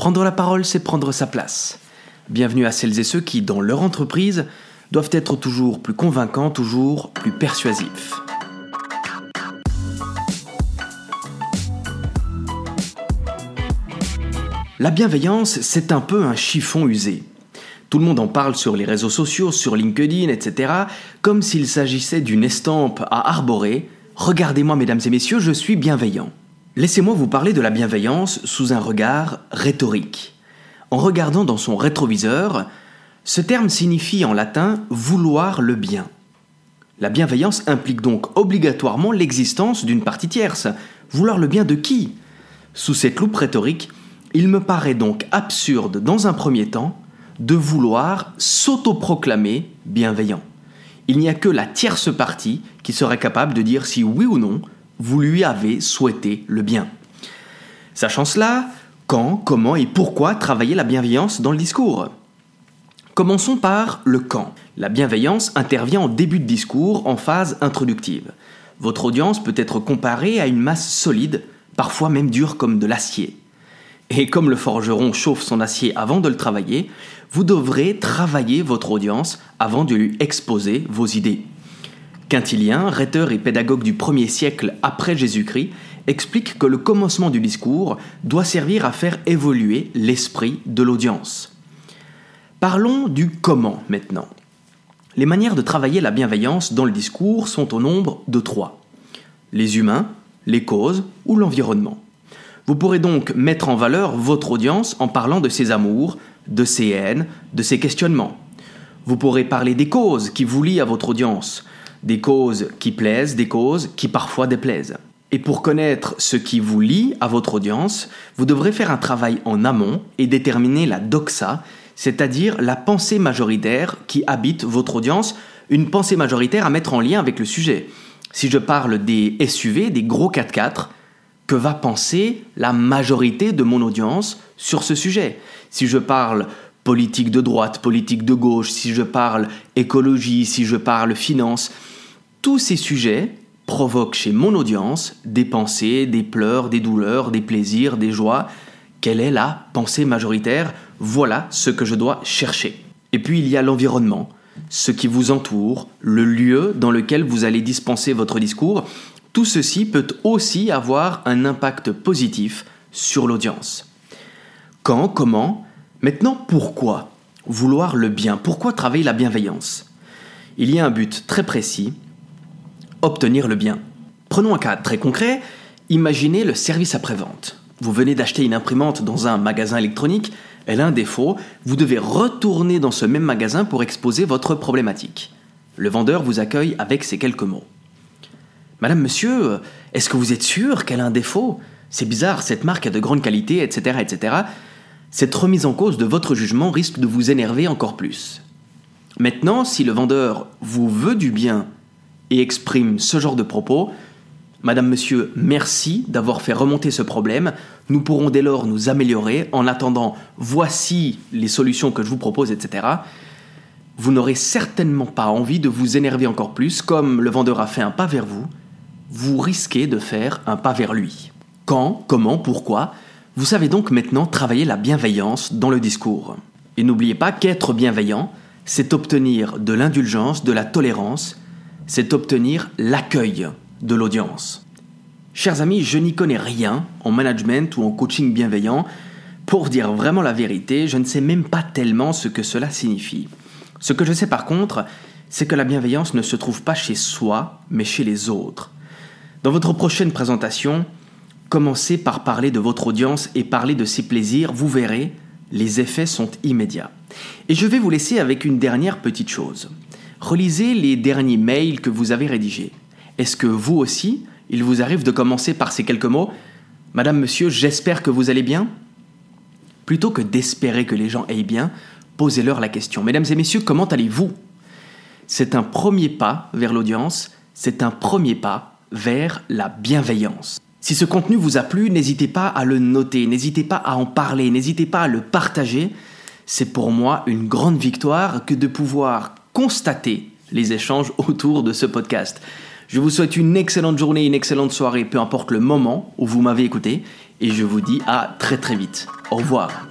Prendre la parole, c'est prendre sa place. Bienvenue à celles et ceux qui, dans leur entreprise, doivent être toujours plus convaincants, toujours plus persuasifs. La bienveillance, c'est un peu un chiffon usé. Tout le monde en parle sur les réseaux sociaux, sur LinkedIn, etc., comme s'il s'agissait d'une estampe à arborer. Regardez-moi, mesdames et messieurs, je suis bienveillant. Laissez-moi vous parler de la bienveillance sous un regard rhétorique. En regardant dans son rétroviseur, ce terme signifie en latin vouloir le bien. La bienveillance implique donc obligatoirement l'existence d'une partie tierce. Vouloir le bien de qui? Sous cette loupe rhétorique, il me paraît donc absurde, dans un premier temps, de vouloir s'autoproclamer bienveillant. Il n'y a que la tierce partie qui serait capable de dire si oui ou non vous lui avez souhaité le bien. Sachant cela, quand, comment et pourquoi travailler la bienveillance dans le discours? Commençons par le quand. La bienveillance intervient en début de discours, en phase introductive. Votre audience peut être comparée à une masse solide, parfois même dure comme de l'acier. Et comme le forgeron chauffe son acier avant de le travailler, vous devrez travailler votre audience avant de lui exposer vos idées. Quintilien, rhéteur et pédagogue du 1er siècle après Jésus-Christ, explique que le commencement du discours doit servir à faire évoluer l'esprit de l'audience. Parlons du comment maintenant. Les manières de travailler la bienveillance dans le discours sont au nombre de trois. Les humains, les causes ou l'environnement. Vous pourrez donc mettre en valeur votre audience en parlant de ses amours, de ses haines, de ses questionnements. Vous pourrez parler des causes qui vous lient à votre audience, des causes qui plaisent, des causes qui parfois déplaisent. Et pour connaître ce qui vous lie à votre audience, vous devrez faire un travail en amont et déterminer la doxa, c'est-à-dire la pensée majoritaire qui habite votre audience, une pensée majoritaire à mettre en lien avec le sujet. Si je parle des SUV, des gros 4x4, que va penser la majorité de mon audience sur ce sujet? Si je parle politique de droite, politique de gauche, si je parle écologie, si je parle finance, tous ces sujets provoquent chez mon audience des pensées, des pleurs, des douleurs, des plaisirs, des joies. Quelle est la pensée majoritaire? Voilà ce que je dois chercher. Et puis il y a l'environnement, ce qui vous entoure, le lieu dans lequel vous allez dispenser votre discours. Tout ceci peut aussi avoir un impact positif sur l'audience. Quand, comment, maintenant pourquoi Vouloir le bien, pourquoi travailler la bienveillance? Il y a un but très précis obtenir le bien. Prenons un cas très concret, imaginez le service après-vente. Vous venez d'acheter une imprimante dans un magasin électronique, elle a un défaut, vous devez retourner dans ce même magasin pour exposer votre problématique. Le vendeur vous accueille avec ces quelques mots. Madame, monsieur, est-ce que vous êtes sûr qu'elle a un défaut? C'est bizarre, cette marque a de grande qualité, etc., etc. Cette remise en cause de votre jugement risque de vous énerver encore plus. Maintenant, si le vendeur vous veut du bien et exprime ce genre de propos, Madame, Monsieur, merci d'avoir fait remonter ce problème. Nous pourrons dès lors nous améliorer. En attendant, voici les solutions que je vous propose, etc. Vous n'aurez certainement pas envie de vous énerver encore plus, comme le vendeur a fait un pas vers vous. Vous risquez de faire un pas vers lui. Quand, comment, pourquoi? Vous savez donc maintenant travailler la bienveillance dans le discours. Et n'oubliez pas qu'être bienveillant, c'est obtenir de l'indulgence, de la tolérance c'est obtenir l'accueil de l'audience. Chers amis, je n'y connais rien en management ou en coaching bienveillant. Pour dire vraiment la vérité, je ne sais même pas tellement ce que cela signifie. Ce que je sais par contre, c'est que la bienveillance ne se trouve pas chez soi, mais chez les autres. Dans votre prochaine présentation, commencez par parler de votre audience et parler de ses plaisirs, vous verrez, les effets sont immédiats. Et je vais vous laisser avec une dernière petite chose. Relisez les derniers mails que vous avez rédigés. Est-ce que vous aussi, il vous arrive de commencer par ces quelques mots Madame, monsieur, j'espère que vous allez bien? Plutôt que d'espérer que les gens aillent bien, posez-leur la question. Mesdames et messieurs, comment allez-vous? C'est un premier pas vers l'audience, c'est un premier pas vers la bienveillance. Si ce contenu vous a plu, n'hésitez pas à le noter, n'hésitez pas à en parler, n'hésitez pas à le partager. C'est pour moi une grande victoire que de pouvoir constater les échanges autour de ce podcast. Je vous souhaite une excellente journée, une excellente soirée, peu importe le moment où vous m'avez écouté, et je vous dis à très très vite. Au revoir.